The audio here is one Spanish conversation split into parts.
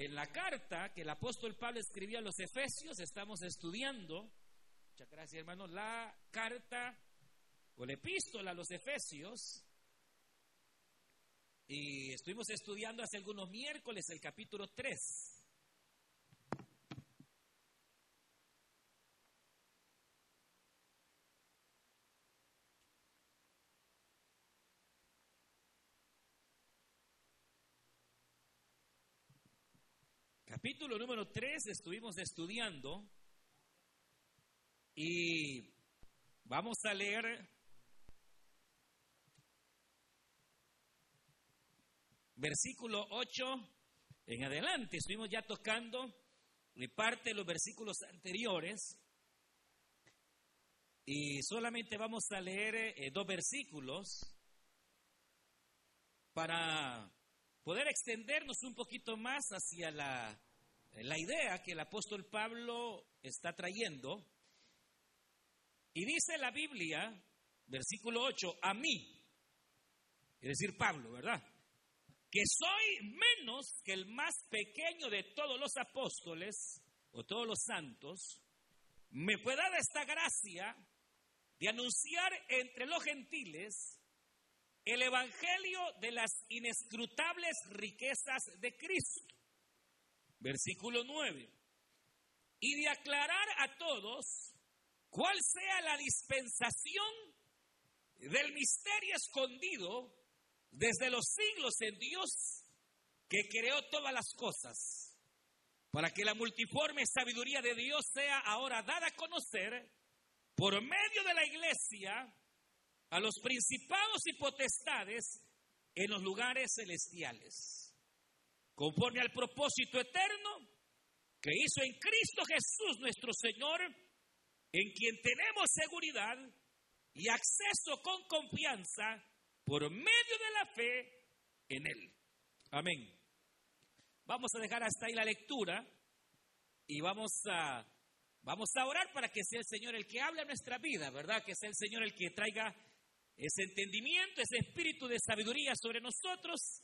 en la carta que el apóstol Pablo escribió a los Efesios, estamos estudiando, muchas gracias hermano, la carta o la epístola a los Efesios. Y estuvimos estudiando hace algunos miércoles el capítulo 3. Capítulo número 3 estuvimos estudiando y vamos a leer versículo 8 en adelante. Estuvimos ya tocando parte de los versículos anteriores y solamente vamos a leer eh, dos versículos para poder extendernos un poquito más hacia la la idea que el apóstol Pablo está trayendo. Y dice la Biblia, versículo 8, a mí, es decir, Pablo, ¿verdad? Que soy menos que el más pequeño de todos los apóstoles o todos los santos, me fue dada esta gracia de anunciar entre los gentiles el evangelio de las inescrutables riquezas de Cristo versículo 9, y de aclarar a todos cuál sea la dispensación del misterio escondido desde los siglos en Dios que creó todas las cosas, para que la multiforme sabiduría de Dios sea ahora dada a conocer por medio de la iglesia a los principados y potestades en los lugares celestiales conforme al propósito eterno que hizo en Cristo Jesús nuestro Señor, en quien tenemos seguridad y acceso con confianza por medio de la fe en Él. Amén. Vamos a dejar hasta ahí la lectura y vamos a, vamos a orar para que sea el Señor el que hable en nuestra vida, ¿verdad? Que sea el Señor el que traiga ese entendimiento, ese espíritu de sabiduría sobre nosotros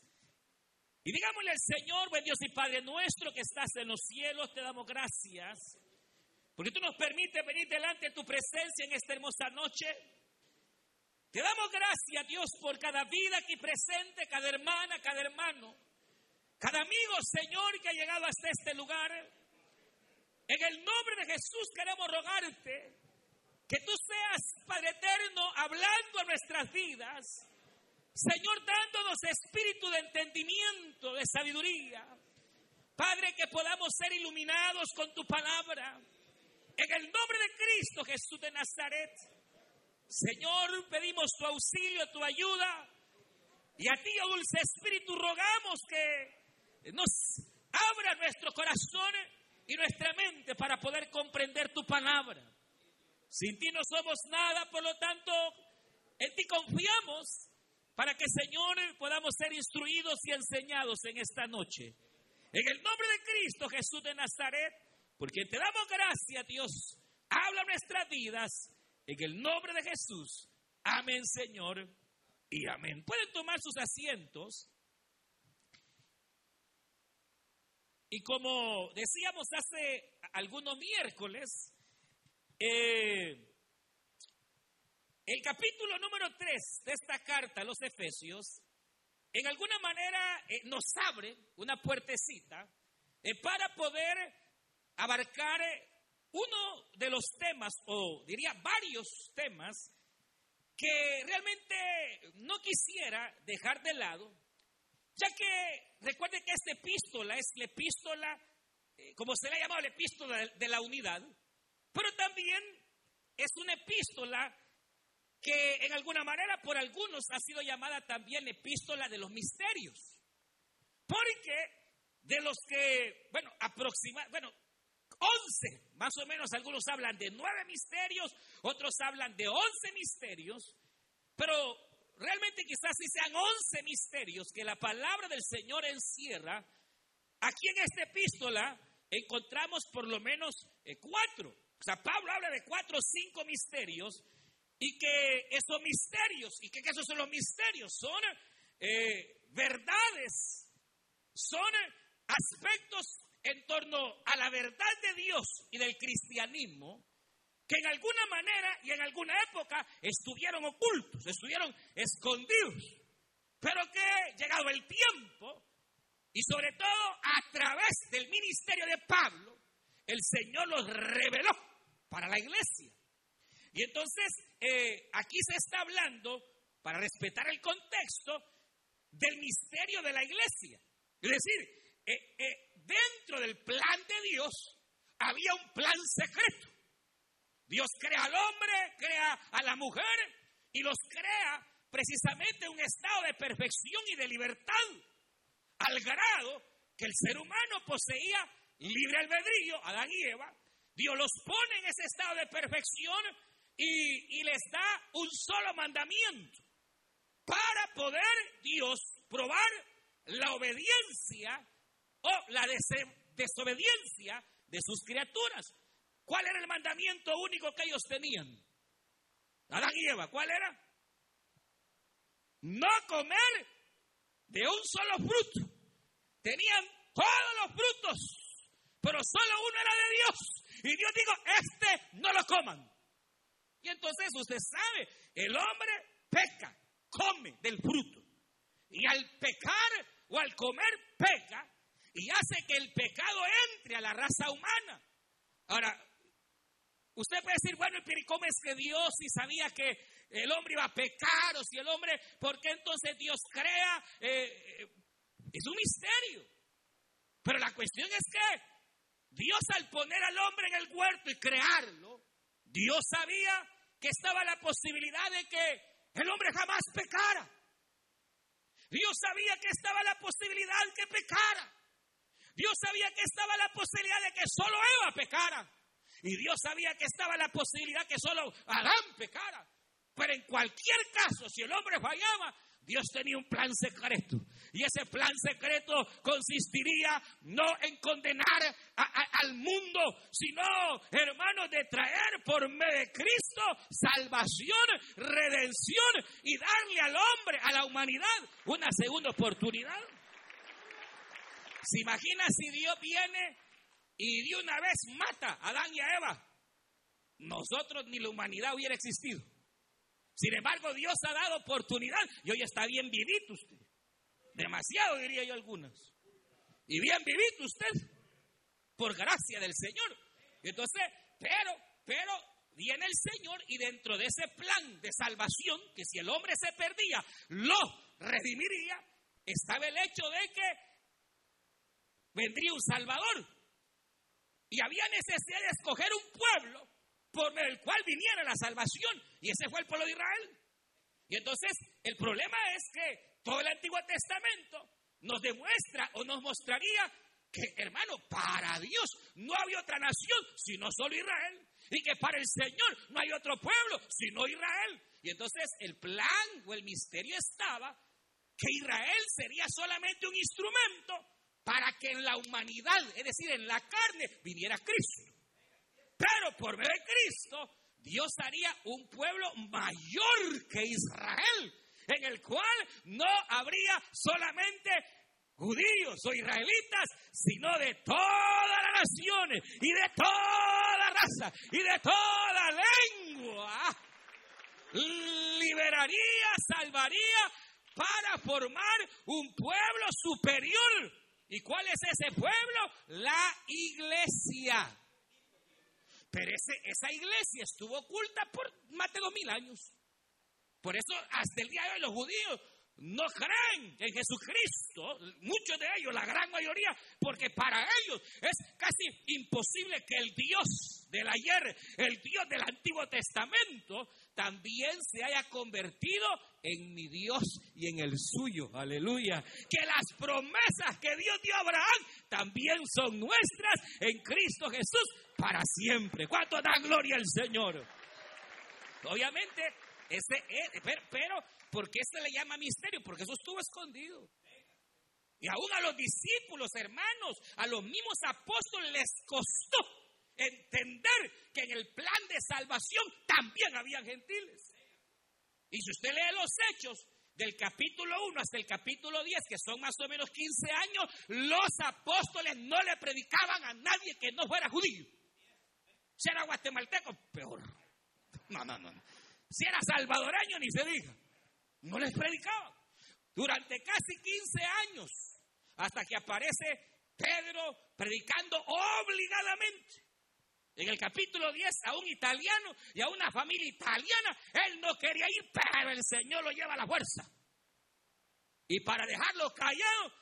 y digámosle al Señor, buen Dios y Padre nuestro que estás en los cielos, te damos gracias, porque tú nos permites venir delante de tu presencia en esta hermosa noche. Te damos gracias, Dios, por cada vida aquí presente, cada hermana, cada hermano, cada amigo, Señor, que ha llegado hasta este lugar. En el nombre de Jesús queremos rogarte que tú seas, Padre eterno, hablando a nuestras vidas Señor, dándonos espíritu de entendimiento, de sabiduría. Padre, que podamos ser iluminados con tu palabra. En el nombre de Cristo Jesús de Nazaret. Señor, pedimos tu auxilio, tu ayuda. Y a ti, oh dulce Espíritu, rogamos que nos abra nuestro corazón y nuestra mente para poder comprender tu palabra. Sin ti no somos nada, por lo tanto, en ti confiamos para que, Señor, podamos ser instruidos y enseñados en esta noche. En el nombre de Cristo Jesús de Nazaret, porque te damos gracias, Dios. Habla nuestras vidas en el nombre de Jesús. Amén, Señor, y amén. Pueden tomar sus asientos. Y como decíamos hace algunos miércoles, eh, el capítulo número 3 de esta carta a los Efesios, en alguna manera eh, nos abre una puertecita eh, para poder abarcar eh, uno de los temas, o diría varios temas, que realmente no quisiera dejar de lado, ya que recuerden que esta epístola es la epístola, como se le ha llamado la epístola de la unidad, pero también es una epístola que en alguna manera por algunos ha sido llamada también epístola de los misterios. Porque de los que, bueno, aproximadamente, bueno, 11, más o menos algunos hablan de nueve misterios, otros hablan de 11 misterios, pero realmente quizás si sean 11 misterios que la palabra del Señor encierra, aquí en esta epístola encontramos por lo menos eh, cuatro. O sea, Pablo habla de cuatro o cinco misterios y que esos misterios, y que, esos son los misterios, son eh, verdades, son aspectos en torno a la verdad de Dios y del cristianismo que en alguna manera y en alguna época estuvieron ocultos, estuvieron escondidos, pero que llegado el tiempo y sobre todo a través del ministerio de Pablo, el Señor los reveló para la iglesia. Y entonces eh, aquí se está hablando, para respetar el contexto, del misterio de la iglesia. Es decir, eh, eh, dentro del plan de Dios había un plan secreto. Dios crea al hombre, crea a la mujer y los crea precisamente en un estado de perfección y de libertad, al grado que el ser humano poseía libre albedrío, Adán y Eva. Dios los pone en ese estado de perfección y, les da un solo mandamiento para poder Dios probar la obediencia o la desobediencia de sus criaturas. ¿Cuál era el mandamiento único que ellos tenían? Adán y Eva, ¿cuál era? No comer de un solo fruto. Tenían todos los frutos, pero solo uno era de Dios. Y Dios dijo, este no lo coman. Y entonces usted sabe, el hombre peca, come del fruto. Y al pecar o al comer peca y hace que el pecado entre a la raza humana. Ahora, usted puede decir, bueno, pero ¿cómo es que Dios si sabía que el hombre iba a pecar o si el hombre, ¿por qué entonces Dios crea? Eh, eh, es un misterio. Pero la cuestión es que Dios al poner al hombre en el huerto y crearlo, Dios sabía que estaba la posibilidad de que el hombre jamás pecara. Dios sabía que estaba la posibilidad de que pecara. Dios sabía que estaba la posibilidad de que solo Eva pecara. Y Dios sabía que estaba la posibilidad que solo Adán pecara. Pero en cualquier caso, si el hombre fallaba, Dios tenía un plan secreto. Y ese plan secreto consistiría no en condenar al mundo, sino, hermanos, de traer por medio de Cristo salvación, redención y darle al hombre, a la humanidad, una segunda oportunidad. ¿Se imagina si Dios viene y de una vez mata a Adán y a Eva? Nosotros ni la humanidad hubiera existido. Sin embargo, Dios ha dado oportunidad y hoy está bien vivito usted. Demasiado diría yo algunas. Y bien vivito usted por gracia del Señor. entonces, pero, pero viene el Señor y dentro de ese plan de salvación, que si el hombre se perdía, lo redimiría, estaba el hecho de que vendría un Salvador. Y había necesidad de escoger un pueblo por el cual viniera la salvación. Y ese fue el pueblo de Israel. Y entonces el problema es que todo el Antiguo Testamento nos demuestra o nos mostraría que, hermano, para Dios no había otra nación sino solo Israel. Y que para el Señor no hay otro pueblo sino Israel. Y entonces el plan o el misterio estaba que Israel sería solamente un instrumento para que en la humanidad, es decir, en la carne, viniera Cristo. Pero por medio de Cristo, Dios haría un pueblo mayor que Israel, en el cual no habría solamente judíos o israelitas, sino de todas las naciones y de toda raza y de toda lengua. Liberaría, salvaría para formar un pueblo superior. ¿Y cuál es ese pueblo? La iglesia. Pero esa iglesia estuvo oculta por más de dos mil años. Por eso hasta el día de hoy los judíos no creen en Jesucristo, muchos de ellos, la gran mayoría, porque para ellos es casi imposible que el Dios del ayer, el Dios del Antiguo Testamento, también se haya convertido en mi Dios y en el suyo. Aleluya. Que las promesas que Dios dio a Abraham también son nuestras en Cristo Jesús para siempre. ¿Cuánto da gloria al Señor? Obviamente, ese, pero, pero, ¿por qué se le llama misterio? Porque eso estuvo escondido. Y aún a los discípulos, hermanos, a los mismos apóstoles les costó entender que en el plan de salvación también había gentiles. Y si usted lee los hechos, del capítulo 1 hasta el capítulo 10, que son más o menos 15 años, los apóstoles no le predicaban a nadie que no fuera judío. Si era guatemalteco, peor. No, no, no. Si era salvadoreño, ni se diga. No les predicaba. Durante casi 15 años, hasta que aparece Pedro predicando obligadamente. En el capítulo 10 a un italiano y a una familia italiana, él no quería ir, pero el Señor lo lleva a la fuerza. Y para dejarlo callado,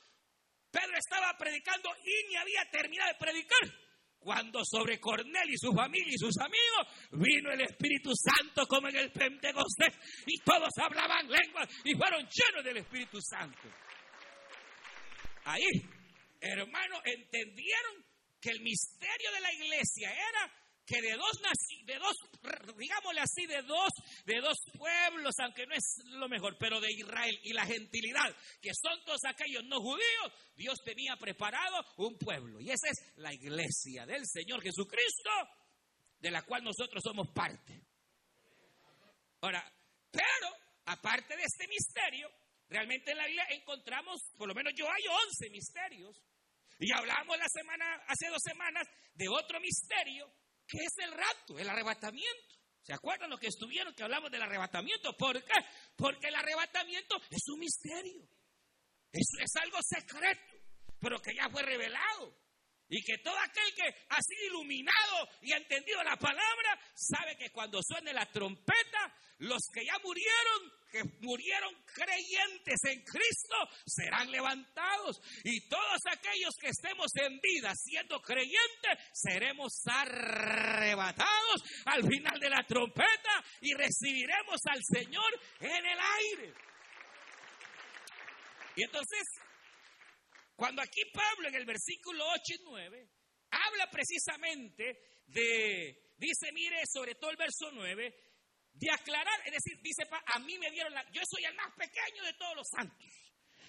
Pedro estaba predicando y ni había terminado de predicar. Cuando sobre Cornel y su familia y sus amigos vino el Espíritu Santo como en el Pentecostés y todos hablaban lenguas y fueron llenos del Espíritu Santo. Ahí, hermanos, entendieron que el misterio de la iglesia era que de dos, de dos, digámosle así, de dos, de dos pueblos, aunque no es lo mejor, pero de Israel y la gentilidad, que son todos aquellos no judíos, Dios tenía preparado un pueblo. Y esa es la iglesia del Señor Jesucristo, de la cual nosotros somos parte. Ahora, pero, aparte de este misterio, realmente en la Biblia encontramos, por lo menos yo hay 11 misterios. Y hablamos la semana, hace dos semanas, de otro misterio ¿Qué es el rapto? El arrebatamiento. ¿Se acuerdan lo que estuvieron que hablamos del arrebatamiento? ¿Por qué? Porque el arrebatamiento es un misterio. Es, es algo secreto, pero que ya fue revelado. Y que todo aquel que ha sido iluminado y ha entendido la palabra, sabe que cuando suene la trompeta, los que ya murieron que murieron creyentes en Cristo serán levantados. Y todos aquellos que estemos en vida siendo creyentes, seremos arrebatados al final de la trompeta y recibiremos al Señor en el aire. Y entonces, cuando aquí Pablo en el versículo 8 y 9 habla precisamente de, dice, mire, sobre todo el verso 9, de aclarar, es decir, dice, a mí me dieron la, yo soy el más pequeño de todos los santos.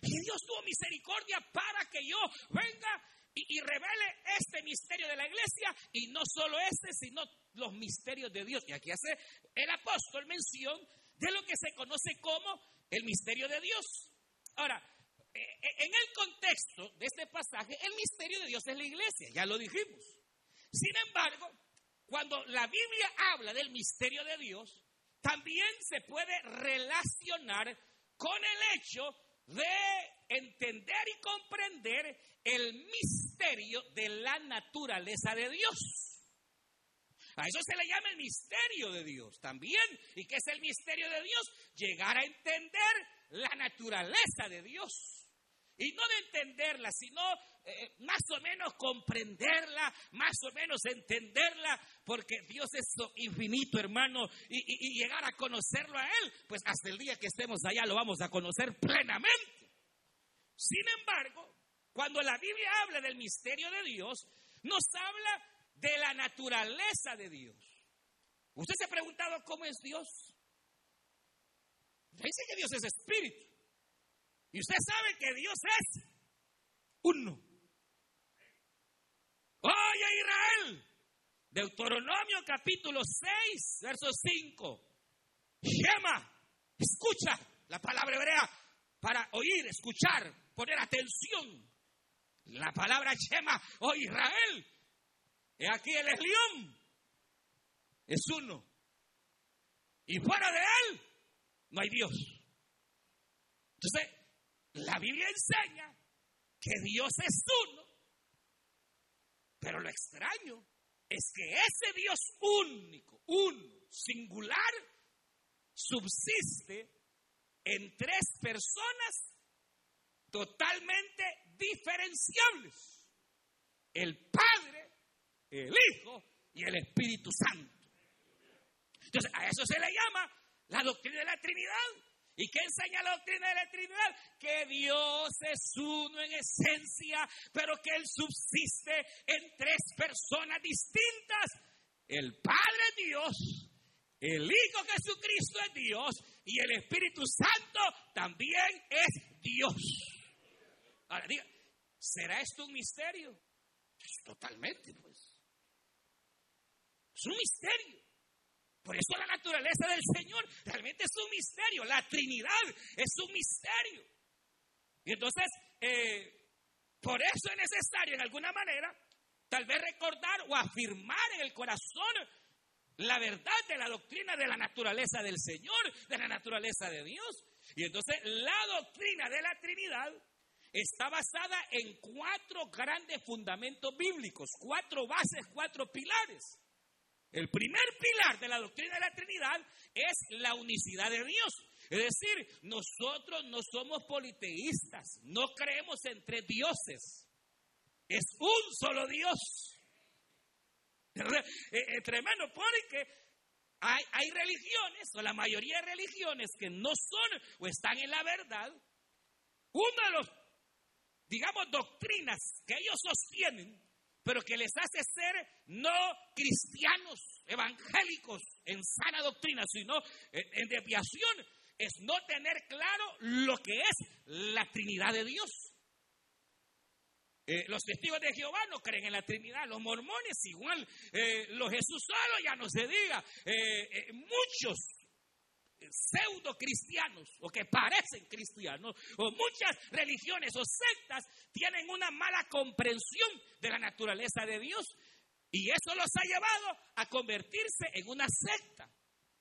Y Dios tuvo misericordia para que yo venga y, revele este misterio de la iglesia y no solo este, sino los misterios de Dios. Y aquí hace el apóstol mención de lo que se conoce como el misterio de Dios. Ahora, en el contexto de este pasaje, el misterio de Dios es la iglesia, ya lo dijimos. Sin embargo, cuando la Biblia habla del misterio de Dios, también se puede relacionar con el hecho de entender y comprender el misterio de la naturaleza de Dios. A eso se le llama el misterio de Dios también. ¿Y qué es el misterio de Dios? Llegar a entender la naturaleza de Dios. Y no de entenderla, sino eh, más o menos comprenderla, más o menos entenderla, porque Dios es infinito, hermano, y, y llegar a conocerlo a Él, pues hasta el día que estemos allá lo vamos a conocer plenamente. Sin embargo, cuando la Biblia habla del misterio de Dios, nos habla de la naturaleza de Dios. ¿Usted se ha preguntado cómo es Dios? Dice que Dios es espíritu. Y usted sabe que Dios es uno. Oye Israel, Deuteronomio capítulo 6, verso 5. Shema, escucha la palabra hebrea para oír, escuchar, poner atención. La palabra Shema, oh Israel, he aquí el león, es uno. Y fuera de él no hay Dios. Entonces, la Biblia enseña que Dios es uno, pero lo extraño es que ese Dios único, uno, singular, subsiste en tres personas totalmente diferenciables. El Padre, el Hijo y el Espíritu Santo. Entonces, a eso se le llama la doctrina de la Trinidad. ¿Y qué enseña la doctrina de la Trinidad? Que Dios es uno en esencia, pero que Él subsiste en tres personas distintas. El Padre es Dios, el Hijo Jesucristo es Dios y el Espíritu Santo también es Dios. Ahora diga, ¿será esto un misterio? Pues totalmente, pues. Es un misterio. Por eso la naturaleza del Señor realmente es un misterio. La Trinidad es un misterio. Y entonces, eh, por eso es necesario en alguna manera, tal vez recordar o afirmar en el corazón la verdad de la doctrina de la naturaleza del Señor, de la naturaleza de Dios. Y entonces la doctrina de la Trinidad está basada en cuatro grandes fundamentos bíblicos, cuatro bases, cuatro pilares. El primer pilar de la doctrina de la Trinidad es la unicidad de Dios. Es decir, nosotros no somos politeístas, no creemos en tres dioses. Es un solo Dios. Es tremendo porque hay, hay religiones, o la mayoría de religiones que no son o están en la verdad. Uno de los, digamos, doctrinas que ellos sostienen, pero que les hace ser no cristianos evangélicos en sana doctrina, sino en desviación, es no tener claro lo que es la Trinidad de Dios. Eh, los testigos de Jehová no creen en la Trinidad, los mormones igual, eh, los Jesús solo ya no se diga, eh, muchos pseudo cristianos o que parecen cristianos o muchas religiones o sectas tienen una mala comprensión de la naturaleza de Dios y eso los ha llevado a convertirse en una secta.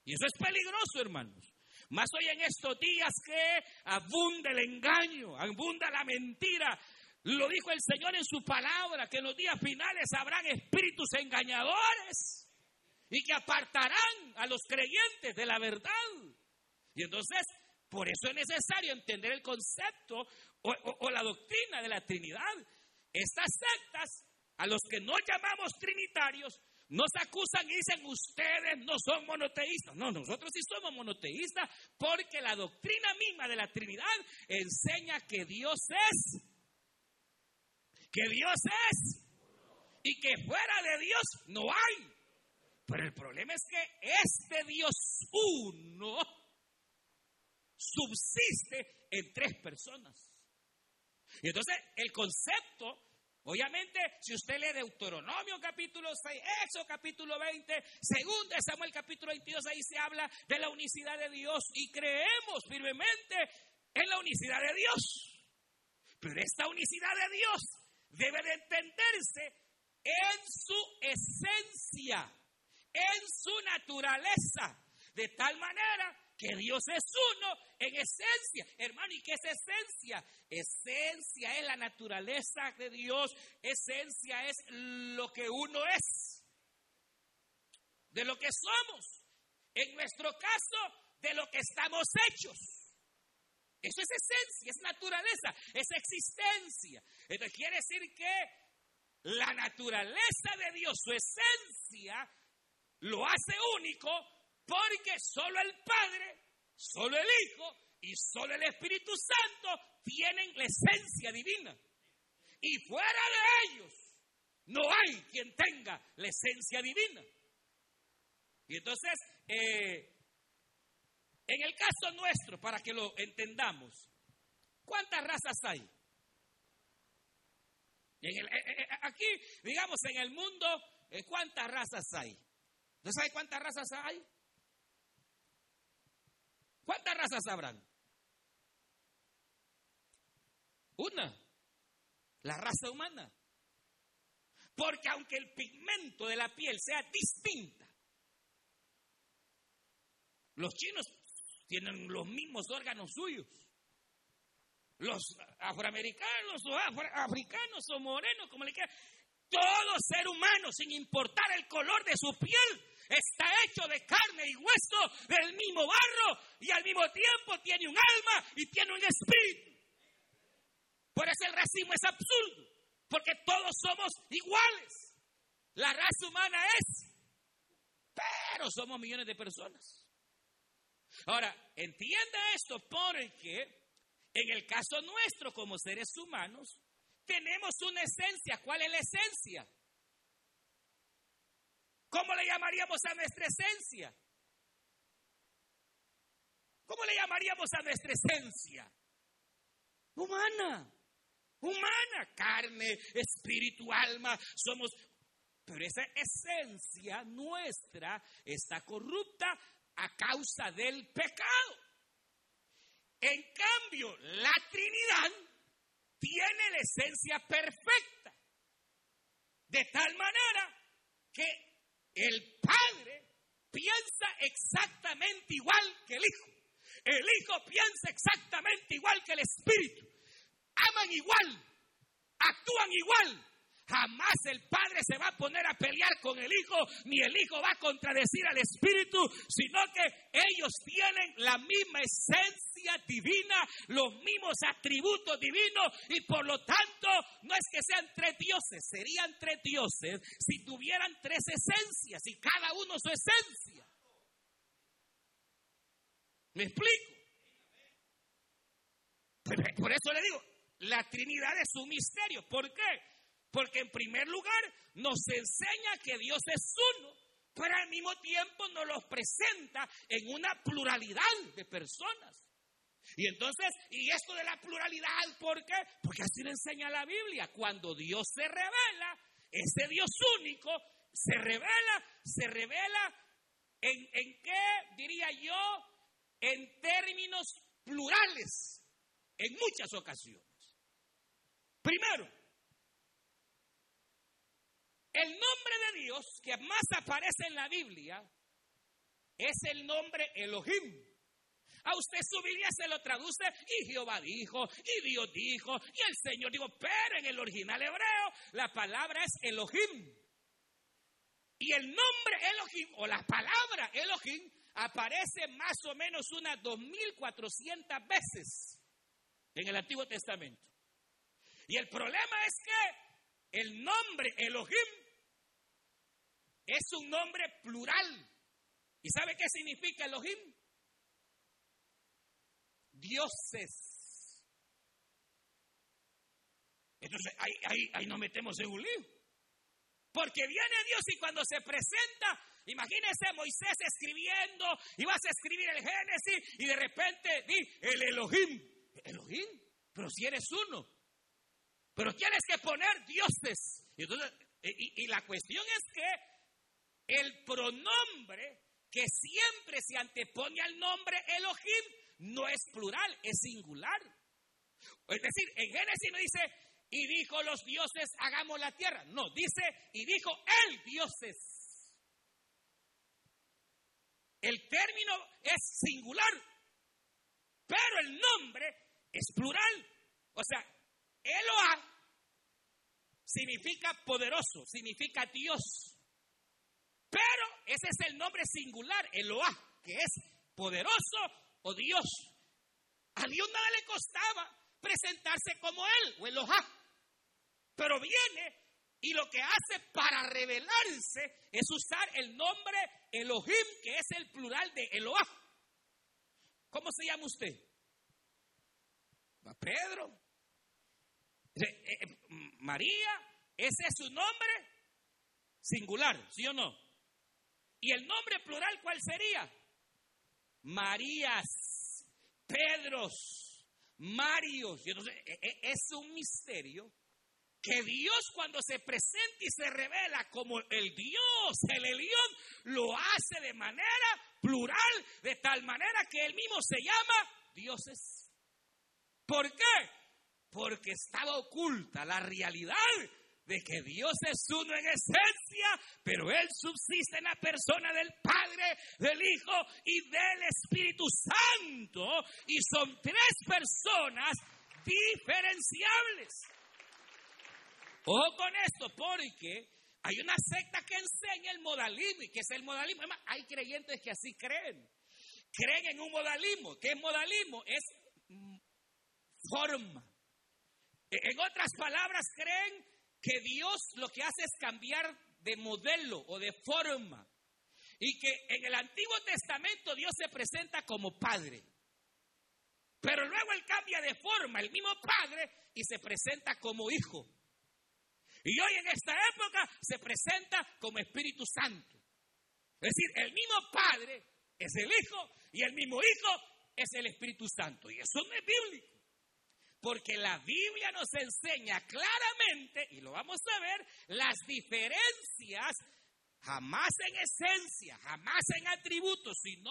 Y eso es peligroso, hermanos. Más hoy en estos días que abunda el engaño, abunda la mentira, lo dijo el Señor en su palabra, que en los días finales habrán espíritus engañadores y que apartarán a los creyentes de la verdad. Y entonces, por eso es necesario entender el concepto o, la doctrina de la Trinidad. Estas sectas, a los que no llamamos trinitarios, nos acusan y dicen, ustedes no son monoteístas. No, nosotros sí somos monoteístas porque la doctrina misma de la Trinidad enseña que Dios es que Dios es y que fuera de Dios no hay. Pero el problema es que este Dios uno subsiste en tres personas. Y entonces el concepto, obviamente, si usted lee Deuteronomio capítulo 6, Éxodo capítulo 20, segundo Samuel capítulo 22, ahí se habla de la unicidad de Dios y creemos firmemente en la unicidad de Dios. Pero esta unicidad de Dios debe de entenderse en su esencia, en su naturaleza, de tal manera que Dios es uno en esencia. Hermano, ¿y qué es esencia? Esencia es la naturaleza de Dios, esencia es lo que uno es, de lo que somos. En nuestro caso, de lo que estamos hechos. Eso es esencia, es naturaleza, es existencia. Esto quiere decir que la naturaleza de Dios, su esencia, lo hace único porque solo el Padre, solo el Hijo y solo el Espíritu Santo tienen la esencia divina. Y fuera de ellos no hay quien tenga la esencia divina. Y entonces, eh, en el caso nuestro, para que lo entendamos, ¿cuántas razas hay? En el, eh, eh, aquí, digamos, en el mundo, ¿cuántas razas hay? ¿No sabe cuántas razas hay? ¿Cuántas razas habrán? Una, la raza humana. Porque aunque el pigmento de la piel sea distinta, los chinos tienen los mismos órganos suyos. Los afroamericanos o africanos o morenos, como le quieran. Todo ser humano, sin importar el color de su piel, está hecho de carne y hueso del mismo barro y al mismo tiempo tiene un alma y tiene un espíritu. Por eso el racismo es absurdo, porque todos somos iguales. La raza humana es, pero somos millones de personas. Ahora, entienda esto porque en el caso nuestro como seres humanos, tenemos una esencia. ¿Cuál es la esencia? ¿Cómo le llamaríamos a nuestra esencia? ¿Cómo le llamaríamos a nuestra esencia? Humana, humana, carne, espíritu, alma. Somos pero esa esencia nuestra está corrupta a causa del pecado. En cambio, la Trinidad tiene la esencia perfecta. De tal manera que el Padre piensa exactamente igual que el Hijo. El Hijo piensa exactamente igual que el Espíritu. Aman igual, actúan igual, Jamás el Padre se va a poner a pelear con el Hijo, ni el Hijo va a contradecir al Espíritu, sino que ellos tienen la misma esencia divina, los mismos atributos divinos, y por lo tanto no es que sean tres dioses, serían tres dioses si tuvieran tres esencias y cada uno su esencia. ¿Me explico? Por eso le digo, la Trinidad es un misterio. ¿Por qué? Porque en primer lugar nos enseña que Dios es uno, pero al mismo tiempo nos los presenta en una pluralidad de personas. Y entonces, ¿y esto de la pluralidad por qué? Porque así lo enseña la Biblia. Cuando Dios se revela, ese Dios único se revela, se revela en, en qué diría yo, en términos plurales, en muchas ocasiones. Primero, el nombre de Dios que más aparece en la Biblia es el nombre Elohim. A usted su Biblia se lo traduce y Jehová dijo, y Dios dijo, y el Señor dijo, pero en el original hebreo la palabra es Elohim. Y el nombre Elohim o la palabra Elohim aparece más o menos unas 2.400 veces en el Antiguo Testamento. Y el problema es que el nombre Elohim es un nombre plural. ¿Y sabe qué significa Elohim? Dioses. Entonces ahí, ahí, nos metemos en un lío. Porque viene Dios y cuando se presenta, imagínese Moisés escribiendo, y vas a escribir el Génesis y de repente di el Elohim. Elohim, pero si eres uno. Pero tienes que poner dioses. Y, entonces, y la cuestión es que el pronombre que siempre se antepone al nombre Elohim no es plural, es singular. Es decir, en Génesis no dice, y dijo los dioses, hagamos la tierra. No, dice, y dijo el dioses. El término es singular, pero el nombre es plural. O sea, Eloah significa poderoso, significa Dios. Pero ese es el nombre singular, Eloah, que es poderoso o Dios. A Dios nada le costaba presentarse como Él o Eloah. Pero viene y lo que hace para revelarse es usar el nombre Elohim, que es el plural de Eloah. ¿Cómo se llama usted? Pedro. Eh, eh, María, ese es su nombre singular, ¿sí o no? ¿Y el nombre plural cuál sería? Marías, Pedros, Marios. Y entonces e, e, es un misterio que Dios cuando se presenta y se revela como el Dios, el Elión, lo hace de manera plural, de tal manera que él mismo se llama dioses. ¿Por qué? Porque estaba oculta la realidad de que Dios es uno en esencia, pero Él subsiste en la persona del Padre, del Hijo y del Espíritu Santo. Y son tres personas diferenciables. Ojo con esto, porque hay una secta que enseña el modalismo, y que es el modalismo. Además, hay creyentes que así creen. Creen en un modalismo. ¿Qué es modalismo? Es forma. En otras palabras, creen que Dios lo que hace es cambiar de modelo o de forma. Y que en el Antiguo Testamento Dios se presenta como Padre. Pero luego Él cambia de forma, el mismo Padre, y se presenta como Hijo. Y hoy en esta época se presenta como Espíritu Santo. Es decir, el mismo Padre es el Hijo y el mismo Hijo es el Espíritu Santo. Y eso no es bíblico. Porque la Biblia nos enseña claramente, y lo vamos a ver, las diferencias, jamás en esencia, jamás en atributos, sino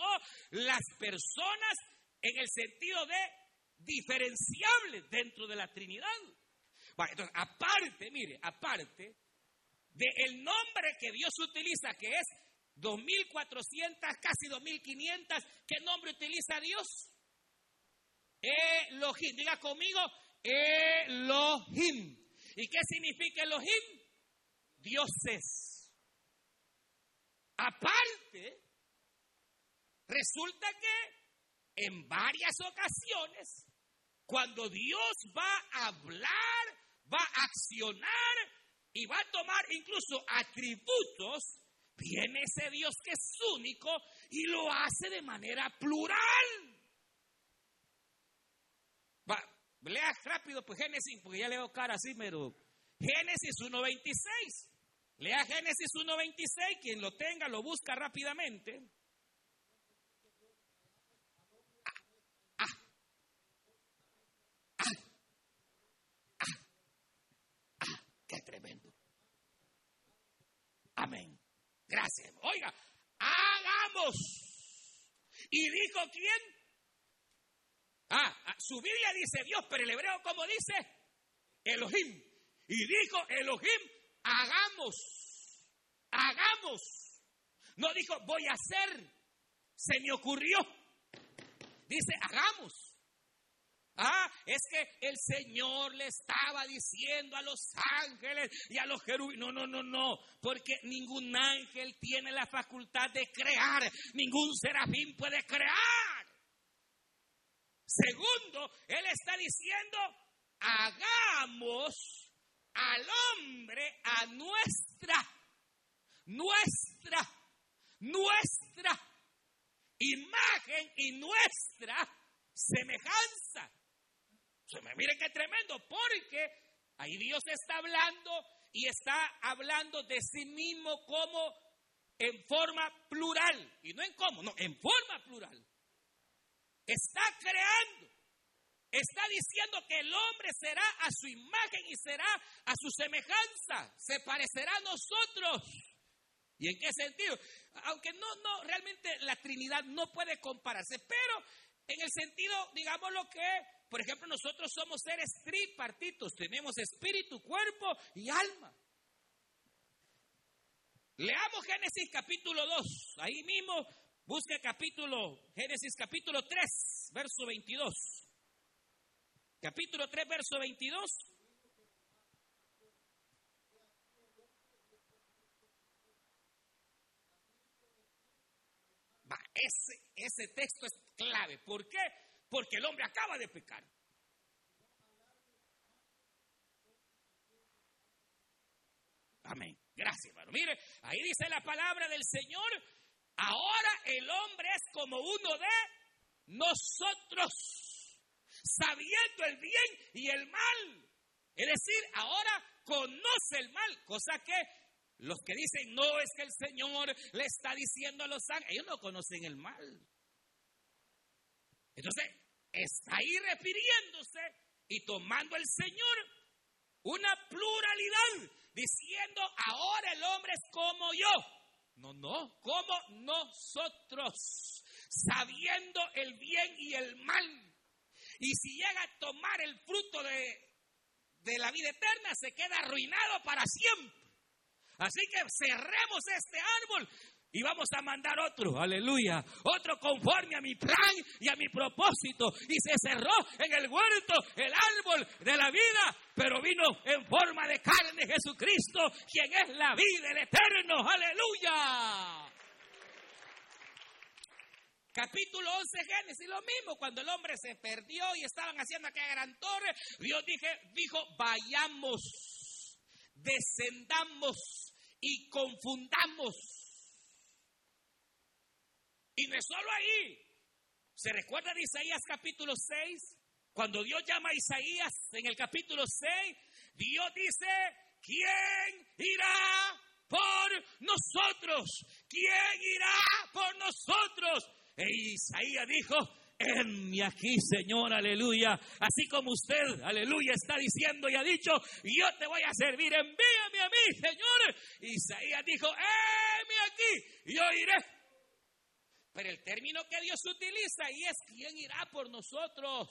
las personas en el sentido de diferenciables dentro de la Trinidad. Bueno, entonces, aparte, mire, aparte del nombre que Dios utiliza, que es 2.400, casi 2.500, ¿qué nombre utiliza Dios? Elohim, diga conmigo, Elohim. ¿Y qué significa Elohim? Dioses. Aparte, resulta que en varias ocasiones, cuando Dios va a hablar, va a accionar y va a tomar incluso atributos, viene ese Dios que es único y lo hace de manera plural. Va, lea rápido pues Génesis, porque ya leo cara así, pero Génesis 1.26. Lea Génesis 1.26, quien lo tenga lo busca rápidamente. Qué tremendo. Amén. Gracias. Oiga, hagamos. ¿Y dijo quién? Ah, ah, su Biblia dice Dios, pero el hebreo, ¿cómo dice? Elohim. Y dijo Elohim, hagamos, hagamos. No dijo, voy a hacer, se me ocurrió. Dice, hagamos. Ah, es que el Señor le estaba diciendo a los ángeles y a los querubines. No, no, no, no. Porque ningún ángel tiene la facultad de crear. Ningún serafín puede crear. Segundo, Él está diciendo, hagamos al hombre a nuestra, nuestra, nuestra imagen y nuestra semejanza. Se me miren qué tremendo, porque ahí Dios está hablando y está hablando de sí mismo como en forma plural, y no en cómo, no, en forma plural. Está creando. Está diciendo que el hombre será a su imagen y será a su semejanza. Se parecerá a nosotros. ¿Y en qué sentido? Aunque no, no, realmente la Trinidad no puede compararse, pero en el sentido, digamos lo que, por ejemplo, nosotros somos seres tripartitos, tenemos espíritu, cuerpo y alma. Leamos Génesis capítulo 2, ahí mismo Busque capítulo, Génesis capítulo 3, verso 22. Capítulo 3, verso 22. Va, ese, ese texto es clave. ¿Por qué? Porque el hombre acaba de pecar. Amén. Gracias, hermano. Mire, ahí dice la palabra del Señor Ahora el hombre es como uno de nosotros, sabiendo el bien y el mal. Es decir, ahora conoce el mal, cosa que los que dicen, no es que el Señor le está diciendo a los ángeles, ellos no conocen el mal. Entonces, está ahí refiriéndose y tomando el Señor una pluralidad, diciendo, ahora el hombre es como yo. No, no, como nosotros, sabiendo el bien y el mal. Y si llega a tomar el fruto de, de la vida eterna, se queda arruinado para siempre. Así que cerremos este árbol y vamos a mandar otro, aleluya, otro conforme a mi plan y a mi propósito. Y se cerró en el huerto el árbol de la vida, pero vino en forma de carne Jesucristo, quien es la vida, el eterno, aleluya. Capítulo 11 Génesis, lo mismo, cuando el hombre se perdió y estaban haciendo aquella gran torre, Dios dije, dijo, vayamos, descendamos y confundamos y no es solo ahí. ¿Se recuerda de Isaías capítulo 6? Cuando Dios llama a Isaías en el capítulo 6, Dios dice, ¿quién irá por nosotros? ¿Quién irá por nosotros? E Isaías dijo, enme aquí, Señor, aleluya. Así como usted, aleluya, está diciendo y ha dicho, yo te voy a servir, envíame a mí, Señor. Isaías dijo, enme aquí, yo iré. Pero el término que Dios utiliza y es, ¿quién irá por nosotros?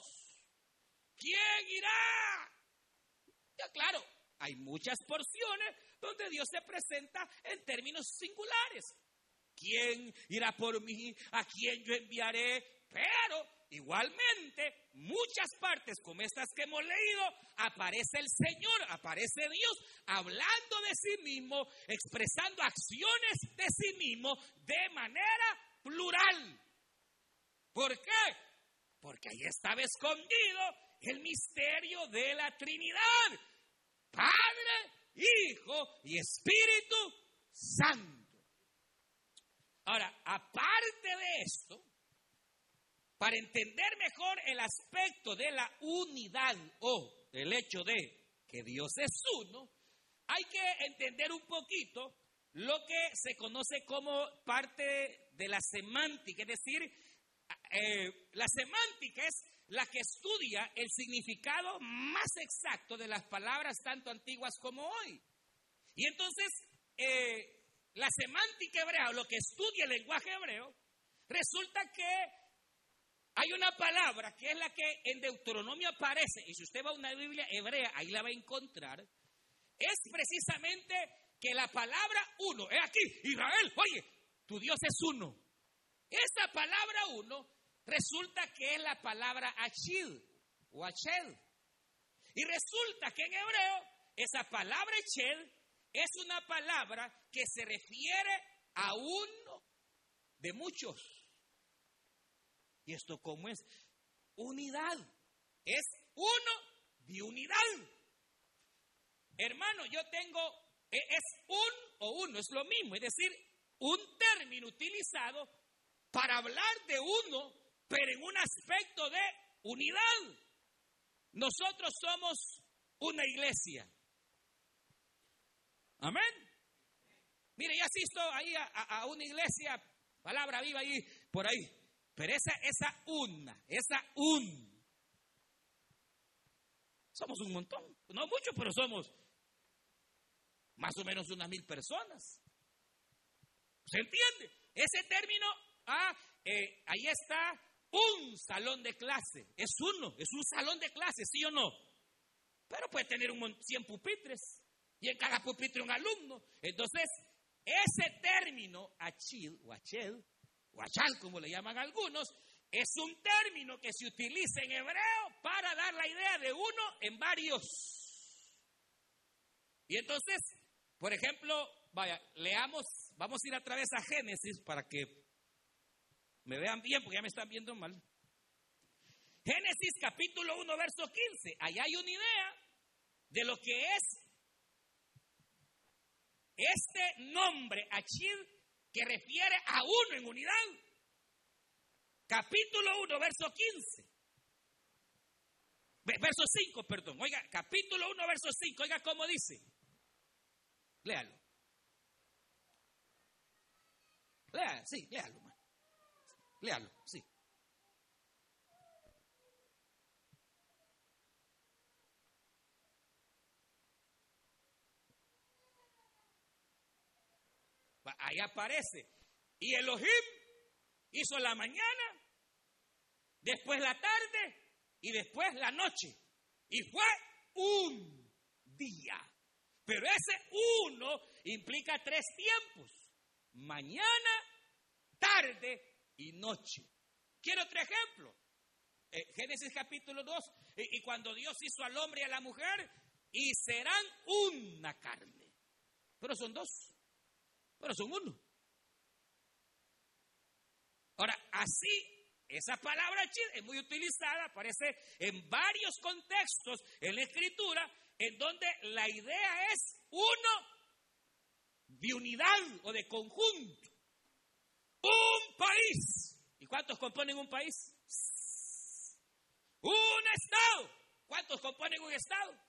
¿Quién irá? Ya claro, hay muchas porciones donde Dios se presenta en términos singulares. ¿Quién irá por mí? ¿A quién yo enviaré? Pero igualmente, muchas partes como estas que hemos leído, aparece el Señor, aparece Dios hablando de sí mismo, expresando acciones de sí mismo de manera plural. ¿Por qué? Porque ahí estaba escondido el misterio de la Trinidad. Padre, Hijo y Espíritu Santo. Ahora, aparte de esto, para entender mejor el aspecto de la unidad o el hecho de que Dios es uno, hay que entender un poquito lo que se conoce como parte de la semántica, es decir, eh, la semántica es la que estudia el significado más exacto de las palabras tanto antiguas como hoy. Y entonces, eh, la semántica hebrea, o lo que estudia el lenguaje hebreo, resulta que hay una palabra que es la que en Deuteronomio aparece, y si usted va a una Biblia hebrea, ahí la va a encontrar, es precisamente que la palabra uno, es aquí, Israel, oye, tu Dios es uno. Esa palabra uno resulta que es la palabra achid o achel. Y resulta que en hebreo esa palabra achel es una palabra que se refiere a uno de muchos. ¿Y esto cómo es? Unidad. Es uno de unidad. Hermano, yo tengo, e, es un o uno, es lo mismo, es decir, un término utilizado para hablar de uno, pero en un aspecto de unidad. Nosotros somos una iglesia. Amén. Mire, yo asisto ahí a, una iglesia, palabra viva ahí, por ahí. Pero esa, esa una, esa un. Somos un montón. No mucho, pero somos más o menos unas mil personas. ¿Se entiende? Ese término, ah, eh, ahí está un salón de clase. Es uno, es un salón de clase, ¿sí o no? Pero puede tener un 100 pupitres y en cada pupitre un alumno. Entonces, ese término, achil o achel, o achal como le llaman algunos, es un término que se utiliza en hebreo para dar la idea de uno en varios. Y entonces, por ejemplo, vaya, leamos, vamos a ir a través a Génesis para que me vean bien, porque ya me están viendo mal. Génesis capítulo 1, verso 15. Ahí hay una idea de lo que es este nombre, Achid, que refiere a uno en unidad. Capítulo 1, verso 15. Verso 5, perdón. Oiga, capítulo 1, verso 5. Oiga cómo dice. Léalo. Léalo, sí, léalo. Léalo, sí. Ahí aparece. Y Elohim hizo la mañana, después la tarde y después la noche. Y fue un día. Pero ese uno implica tres tiempos. Mañana, tarde y noche. Quiero otro ejemplo. Eh, Génesis capítulo 2. y cuando Dios hizo al hombre y a la mujer, y serán una carne. Pero son dos pero son uno. Ahora, así, esa palabra es muy utilizada, aparece en varios contextos en la escritura, en donde la idea es uno de unidad o de conjunto. Un país. ¿Y cuántos componen un país? Un estado. ¿Cuántos componen un estado?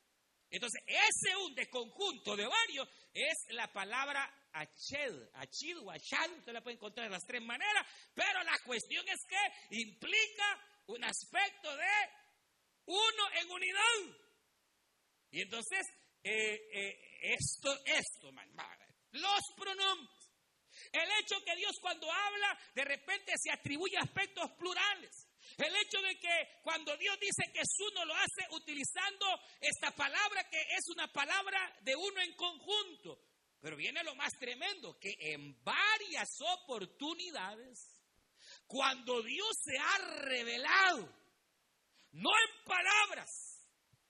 Entonces, ese un de conjunto de varios es la palabra Achel, Achid o Achad, usted la puede encontrar de las tres maneras, pero la cuestión es que implica un aspecto de uno en unidad. Y entonces, eh, eh, esto, esto, man, los pronombres. El hecho que Dios cuando habla, de repente se atribuye aspectos plurales. El hecho de que cuando Dios dice que es uno, lo hace utilizando esta palabra que es una palabra de uno en conjunto. Pero viene lo más tremendo, que en varias oportunidades, cuando Dios se ha revelado, no en palabras,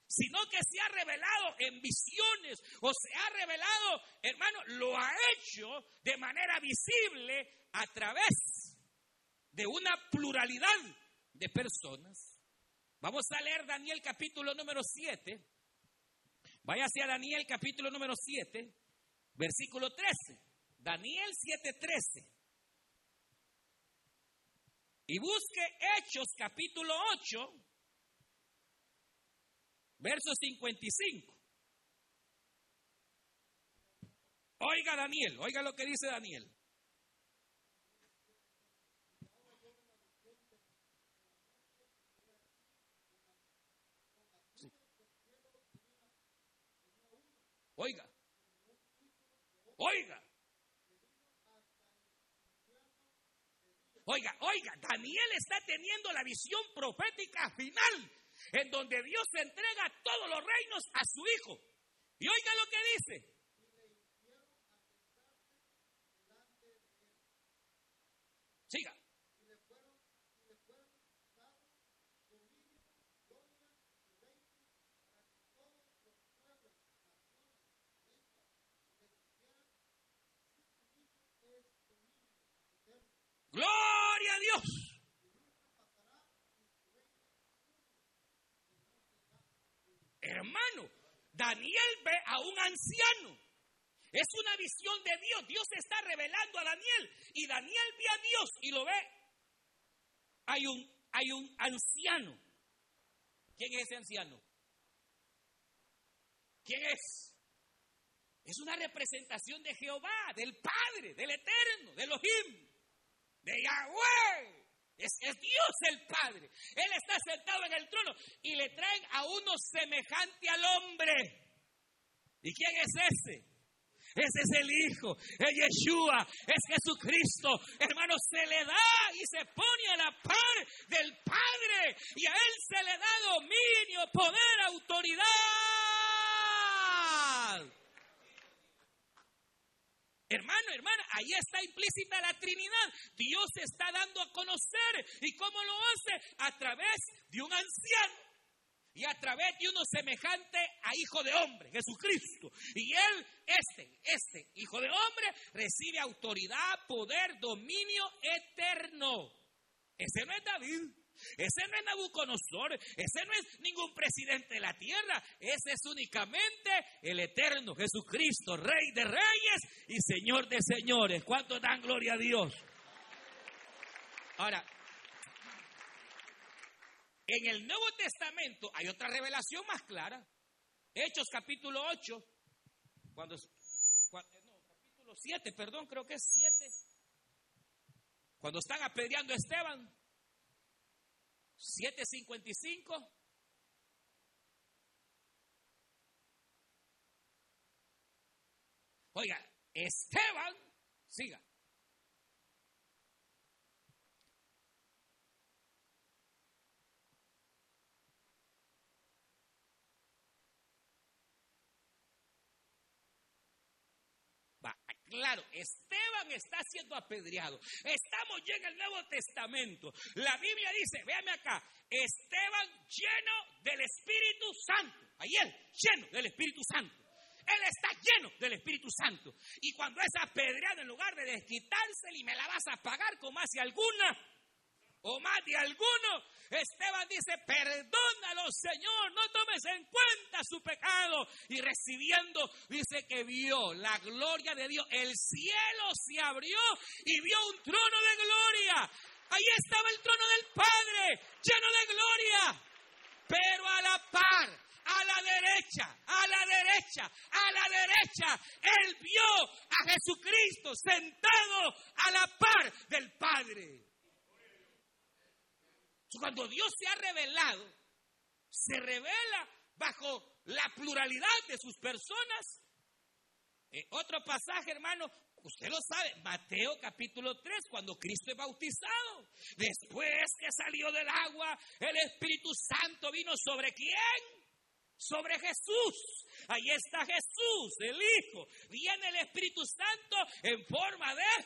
sino que se ha revelado en visiones o se ha revelado, hermano, lo ha hecho de manera visible a través de una pluralidad de personas. Vamos a leer Daniel capítulo número 7. Vaya hacia Daniel capítulo número 7, versículo 13. Daniel 7:13. Y busque Hechos capítulo 8, verso 55. Oiga Daniel, oiga lo que dice Daniel. Oiga. Oiga. Oiga, oiga, Daniel está teniendo la visión profética final, en donde Dios entrega todos los reinos a su hijo. Y oiga lo que dice. Siga. Gloria a Dios. Hermano, Daniel ve a un anciano. Es una visión de Dios. Dios está revelando a Daniel. Y Daniel ve a Dios y lo ve. Hay un, hay un anciano. ¿Quién es ese anciano? ¿Quién es? Es una representación de Jehová, del Padre, del Eterno, de Elohim de Yahweh. Es, Dios el Padre. Él está sentado en el trono y le traen a uno semejante al hombre. ¿Y quién es ese? Ese es el Hijo, es Yeshua, es Jesucristo. Hermano, se le da y se pone a la par del Padre. Y a Él se le da dominio, poder, autoridad. Hermano, hermana, ahí está implícita la Trinidad. Dios se está dando a conocer. ¿Y cómo lo hace? A través de un anciano. Y a través de uno semejante a hijo de hombre, Jesucristo. Y él, este, este hijo de hombre, recibe autoridad, poder, dominio eterno. Ese no es David. Ese no es Nabucodonosor, ese no es ningún presidente de la tierra, ese es únicamente el eterno Jesucristo, Rey de reyes y Señor de señores. ¿Cuántos dan gloria a Dios? Ahora, en el Nuevo Testamento hay otra revelación más clara. Hechos capítulo 8, cuando, cuando no, capítulo 7, perdón, creo que es 7. Cuando están apedreando a Esteban, 755. Oiga, Esteban, siga. Claro, Esteban está siendo apedreado. Estamos ya en el Nuevo Testamento. La Biblia dice, véame acá, Esteban lleno del Espíritu Santo. Él, lleno del Espíritu Santo. Él está lleno del Espíritu Santo. Y cuando es apedreado, en lugar de desquitárselo y me la vas a pagar con más y alguna, o más de alguno, Esteban dice, perdónalo Señor, no tomes en cuenta su pecado. Y recibiendo, dice que vio la gloria de Dios. El cielo se abrió y vio un trono de gloria. Ahí estaba el trono del Padre, lleno de gloria. Pero a la par, a la derecha, a la derecha, a la derecha, él vio a Jesucristo sentado a la par del Padre. Cuando Dios se ha revelado, se revela bajo la pluralidad de sus personas. Eh, otro pasaje, hermano, usted lo sabe, Mateo capítulo 3, cuando Cristo es bautizado. Después que salió del agua, el Espíritu Santo vino sobre quién? Sobre Jesús. Ahí está Jesús, el Hijo. Viene el Espíritu Santo en forma de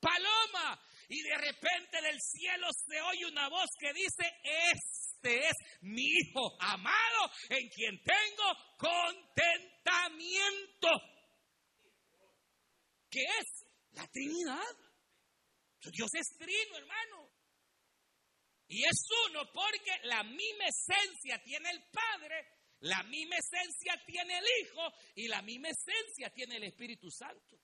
paloma. Y de repente del cielo se oye una voz que dice, este es mi Hijo amado en quien tengo contentamiento. ¿Qué es? La Trinidad. Dios es trino, hermano. Y es uno porque la misma esencia tiene el Padre, la misma esencia tiene el Hijo y la misma esencia tiene el Espíritu Santo.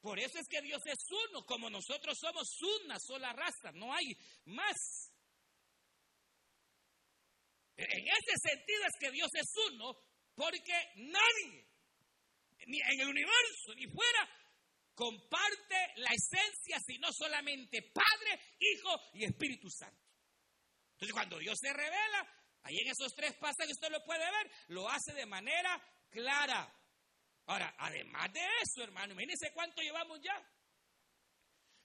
Por eso es que Dios es uno, como nosotros somos una sola raza, no hay más. En ese sentido es que Dios es uno, porque nadie, ni en el universo, ni fuera, comparte la esencia, sino solamente Padre, Hijo y Espíritu Santo. Entonces, cuando Dios se revela, ahí en esos tres pasajes usted lo puede ver, lo hace de manera clara. Ahora, además de eso, hermano, imagínense cuánto llevamos ya.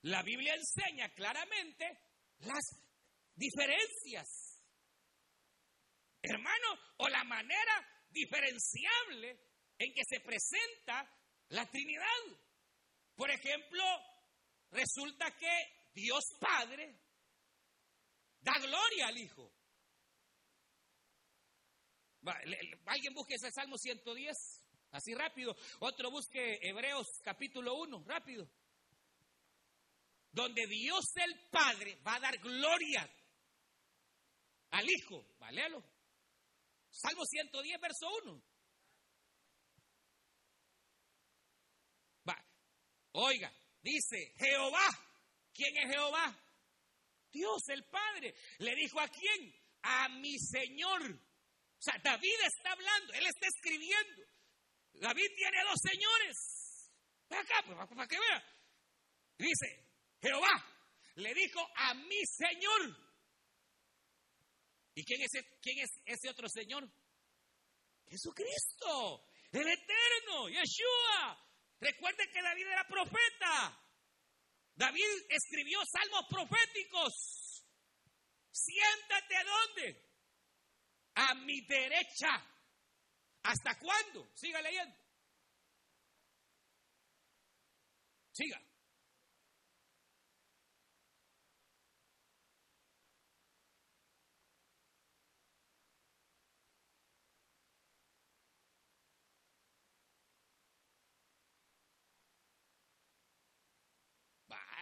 La Biblia enseña claramente las diferencias, hermano, o la manera diferenciable en que se presenta la Trinidad. Por ejemplo, resulta que Dios Padre da gloria al Hijo. Alguien busque ese Salmo 110. Así rápido. Otro busque Hebreos capítulo 1, rápido. Donde Dios el Padre va a dar gloria al Hijo. Valéalo. Salmo 110, verso 1. Va. Oiga, dice Jehová. ¿Quién es Jehová? Dios el Padre. Le dijo a quién? A mi Señor. O sea, David está hablando, él está escribiendo. David tiene dos señores. Ve acá, pues, para que vea. Dice, Jehová le dijo a mi Señor. ¿Y quién es, quién es ese otro Señor? Jesucristo, el eterno, Yeshua. Recuerde que David era profeta. David escribió salmos proféticos. Siéntate a dónde? A mi derecha ¿Hasta cuándo? Siga leyendo. Siga.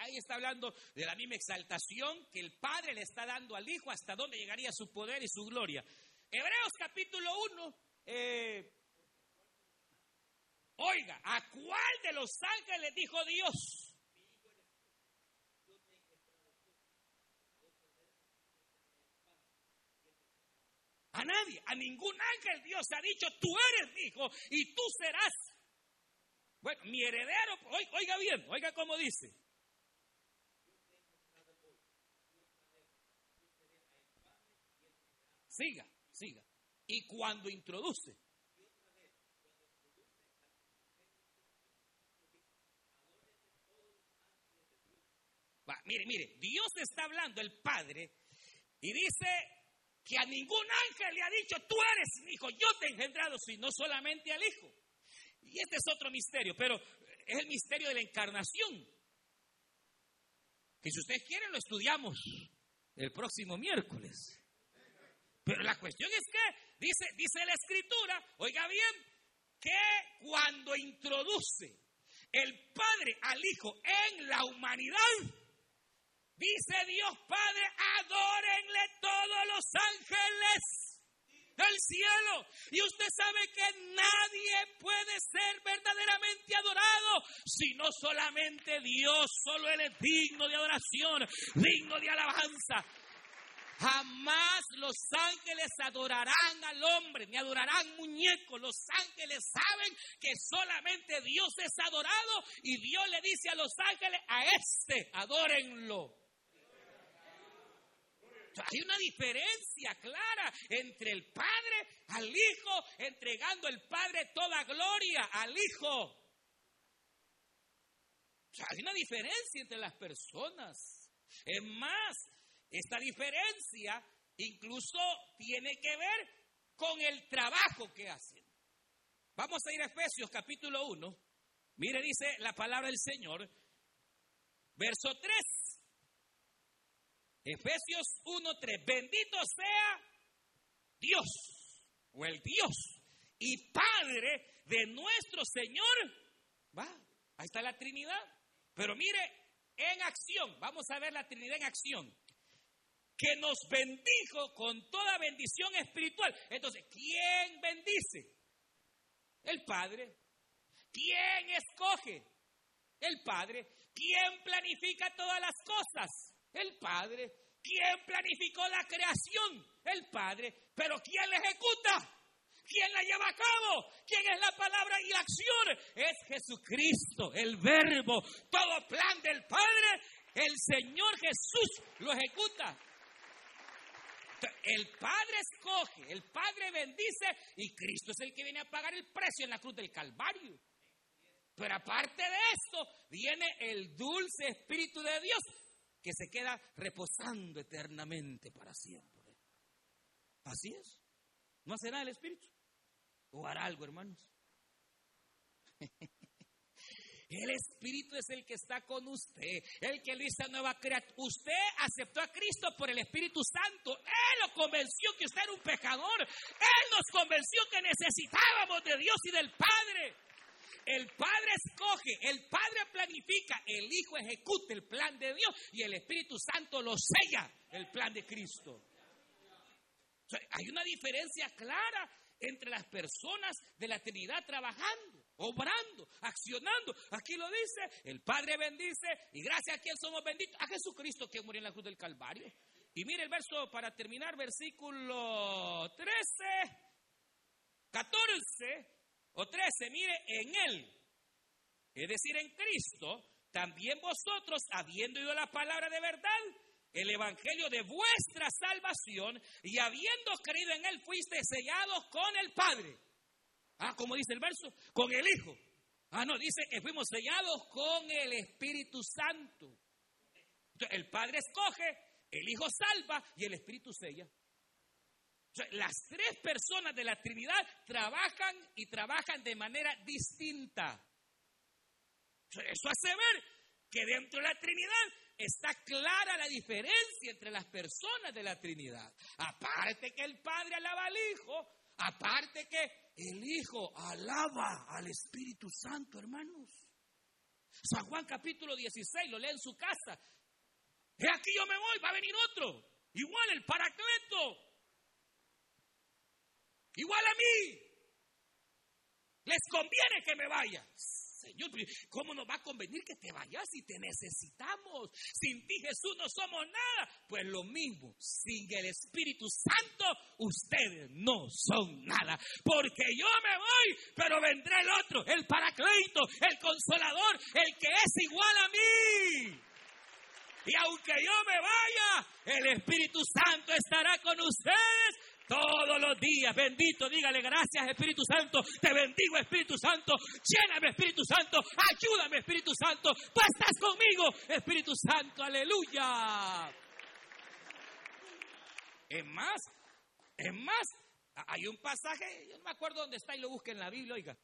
Ahí está hablando de la misma exaltación que el Padre le está dando al Hijo, hasta dónde llegaría su poder y su gloria. Hebreos capítulo 1, eh, oiga, ¿a cuál de los ángeles dijo Dios? A nadie, a ningún ángel Dios ha dicho, tú eres hijo y tú serás. Bueno, mi heredero, oiga bien, oiga cómo dice. Siga, siga. Y cuando introduce, mire, mire, Dios está hablando, el Padre, y dice que a ningún ángel le ha dicho, tú eres mi hijo, yo te he engendrado, sino solamente al hijo. Y este es otro misterio, pero es el misterio de la encarnación. Que si ustedes quieren lo estudiamos el próximo miércoles. Pero la cuestión es que Dice, dice la escritura, oiga bien, que cuando introduce el Padre al Hijo en la humanidad, dice Dios Padre, adórenle todos los ángeles del cielo. Y usted sabe que nadie puede ser verdaderamente adorado, sino solamente Dios. Solo Él es digno de adoración, digno de alabanza. Jamás los ángeles adorarán al hombre, ni adorarán muñecos. Los ángeles saben que solamente Dios es adorado y Dios le dice a los ángeles, a este, adórenlo. Hay una diferencia clara entre el Padre al Hijo, entregando el Padre toda gloria al Hijo. hay una diferencia entre las personas. Es más, esta diferencia incluso tiene que ver con el trabajo que hacen. Vamos a ir a Efesios capítulo 1. Mire, dice la palabra del Señor, verso 3. Efesios 1.3. Bendito sea Dios o el Dios y Padre de nuestro Señor. Va, ahí está la Trinidad. Pero mire, en acción, vamos a ver la Trinidad en acción. Que nos bendijo con toda bendición espiritual. Entonces, ¿quién bendice? El Padre. ¿Quién escoge? El Padre. ¿Quién planifica todas las cosas? El Padre. ¿Quién planificó la creación? El Padre. Pero ¿quién la ejecuta? ¿Quién la lleva a cabo? ¿Quién es la palabra y la acción? Es Jesucristo, el verbo. Todo plan del Padre, el Señor Jesús lo ejecuta. El Padre escoge, el Padre bendice y Cristo es el que viene a pagar el precio en la cruz del Calvario. Pero aparte de eso, viene el dulce Espíritu de Dios que se queda reposando eternamente para siempre. Así es. ¿No hace nada el Espíritu? ¿O hará algo, hermanos? El Espíritu es el que está con usted, el que lo hizo nueva criatura. Usted aceptó a Cristo por el Espíritu Santo. Él lo convenció que usted era un pecador. Él nos convenció que necesitábamos de Dios y del Padre. El Padre escoge, el Padre planifica, el Hijo ejecuta el plan de Dios y el Espíritu Santo lo sella, el plan de Cristo. hay una diferencia clara entre las personas de la Trinidad trabajando, obrando, accionando. Aquí lo dice, el Padre bendice y gracias a quien somos benditos, a Jesucristo que murió en la cruz del Calvario. Y mire el verso para terminar, versículo 13, 14 o 13, mire, en Él, es decir, en Cristo, también vosotros, habiendo oído la palabra de verdad, el evangelio de vuestra salvación, y habiendo creído en Él, fuiste sellados con el Padre. Ah, como dice el verso, con el Hijo. Ah, no, dice que fuimos sellados con el Espíritu Santo. Entonces, el Padre escoge, el Hijo salva y el Espíritu sella las tres personas de la Trinidad trabajan y trabajan de manera distinta. eso hace ver que dentro de la Trinidad está clara la diferencia entre las personas de la Trinidad. Aparte que el Padre alaba al Hijo, aparte que el Hijo alaba al Espíritu Santo, hermanos. San Juan capítulo 16, lo lee en su casa. He aquí yo me voy, va a venir otro. Igual el Paracleto. Igual a mí. Les conviene que me vaya. Señor, ¿cómo nos va a convenir que te vayas si te necesitamos? Sin ti Jesús no somos nada. Pues lo mismo, sin el Espíritu Santo, ustedes no son nada. Porque yo me voy, pero vendrá el otro, el paracleto, el consolador, el que es igual a mí. Y aunque yo me vaya, el Espíritu Santo estará con ustedes todos los días, bendito, dígale gracias Espíritu Santo, te bendigo Espíritu Santo, lléname Espíritu Santo, ayúdame Espíritu Santo, tú estás conmigo Espíritu Santo, aleluya. Es más, es más, hay un pasaje, yo no me acuerdo dónde está y lo busque en la Biblia, oiga.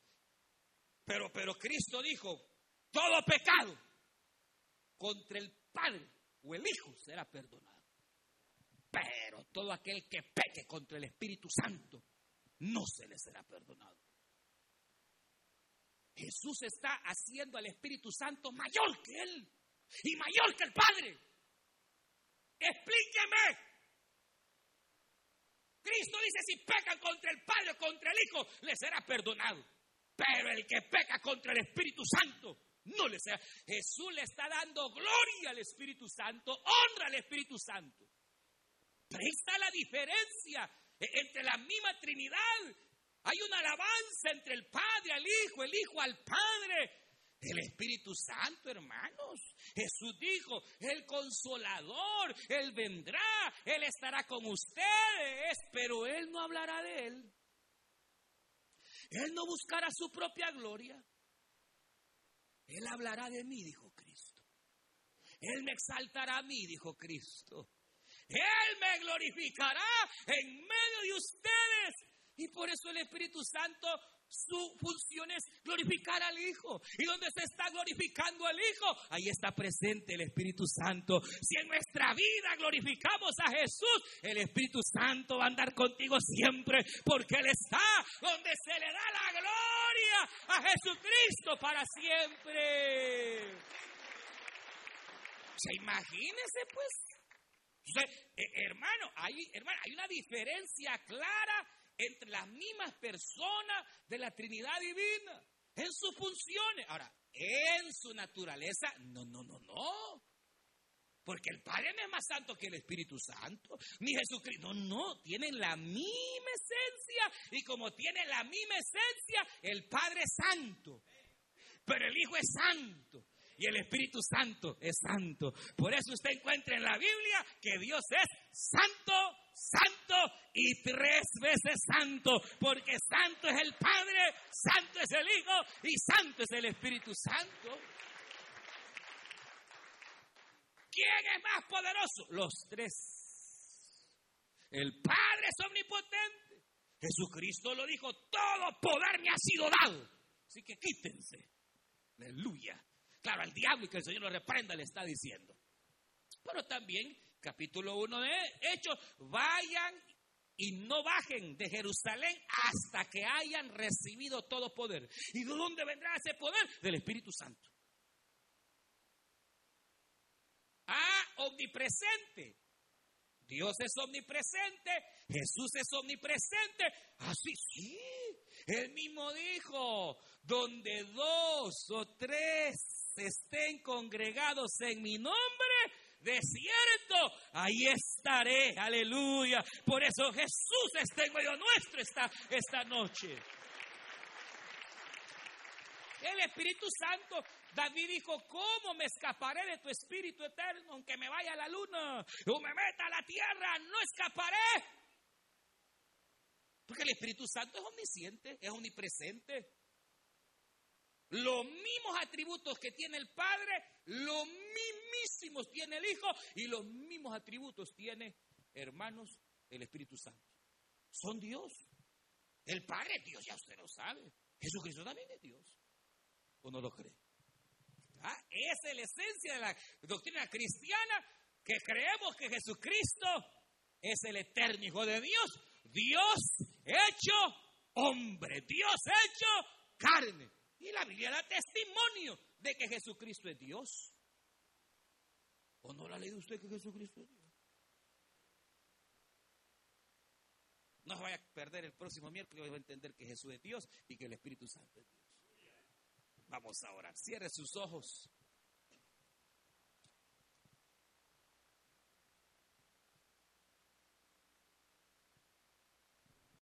Pero, pero Cristo dijo, todo pecado contra el Padre o el Hijo será perdonado. Pero todo aquel que peque contra el Espíritu Santo no se le será perdonado. Jesús está haciendo al Espíritu Santo mayor que Él y mayor que el Padre. Explíqueme. Cristo dice, si pecan contra el Padre o contra el Hijo, le será perdonado. Pero el que peca contra el Espíritu Santo, no le será. Jesús le está dando gloria al Espíritu Santo, honra al Espíritu Santo. Pero ahí está la diferencia e-, entre la misma Trinidad. Hay una alabanza entre el Padre al Hijo, el Hijo al Padre. El Espíritu Santo, hermanos. Jesús dijo, el consolador, Él vendrá, Él estará con ustedes, pero Él no hablará de Él. Él no buscará su propia gloria. Él hablará de mí, dijo Cristo. Él me exaltará a mí, dijo Cristo. Él me glorificará en medio de ustedes. Y por eso el Espíritu Santo su función es glorificar al Hijo. ¿Y donde se está glorificando al Hijo? Ahí está presente el Espíritu Santo. Si en nuestra vida glorificamos a Jesús, el Espíritu Santo va a andar contigo siempre, porque Él está donde se le da la gloria a Jesucristo para siempre. ¿Se imagínese pues? Eh, hermano, hay, hermano, hay una diferencia clara entre las mismas personas de la Trinidad Divina, en sus funciones. Ahora, en su naturaleza, no, no, no, no. Porque el Padre no es más santo que el Espíritu Santo, ni Jesucristo. No, no, tienen la misma esencia. Y como tienen la misma esencia, el Padre es santo. Pero el Hijo es santo. Y el Espíritu Santo es santo. Por eso usted encuentra en la Biblia que Dios es santo, santo y tres veces santo, porque santo es el Padre, santo es el Hijo y santo es el Espíritu Santo. ¿Quién es más poderoso? Los tres. El Padre es omnipotente. Jesucristo lo dijo, todo poder me ha sido dado. Así que quítense. Aleluya. Claro, al diablo y que el Señor lo reprenda le está diciendo. Pero también capítulo 1 de Hechos, vayan y no bajen de Jerusalén hasta que hayan recibido todo poder. ¿Y de dónde vendrá ese poder? Del Espíritu Santo. Ah, omnipresente. Dios es omnipresente, Jesús es omnipresente. Así sí, él mismo dijo, donde dos o tres estén congregados en mi nombre, desierto, ahí estaré, aleluya. Por eso Jesús está en medio nuestro esta, esta noche. El Espíritu Santo, David dijo, ¿cómo me escaparé de tu Espíritu eterno aunque me vaya a la luna o me meta a la tierra? No escaparé. Porque el Espíritu Santo es omnisciente, es omnipresente. Los mismos atributos que tiene el Padre, los mismísimos tiene el Hijo y los mismos atributos tiene, hermanos, el Espíritu Santo. Son Dios. El Padre es Dios, ya usted lo sabe. Jesucristo también es Dios. ¿O no lo cree? Ah, esa es la esencia de la doctrina cristiana, que creemos que Jesucristo es el eterno Hijo de Dios, Dios hecho hombre, Dios hecho carne. Y la Biblia da testimonio de que Jesucristo es Dios. ¿O no la ha leído usted que Jesucristo es Dios? No se vaya a perder el próximo miércoles, va a entender que Jesús es Dios y que el Espíritu Santo es Dios. Vamos a orar. Cierre sus ojos.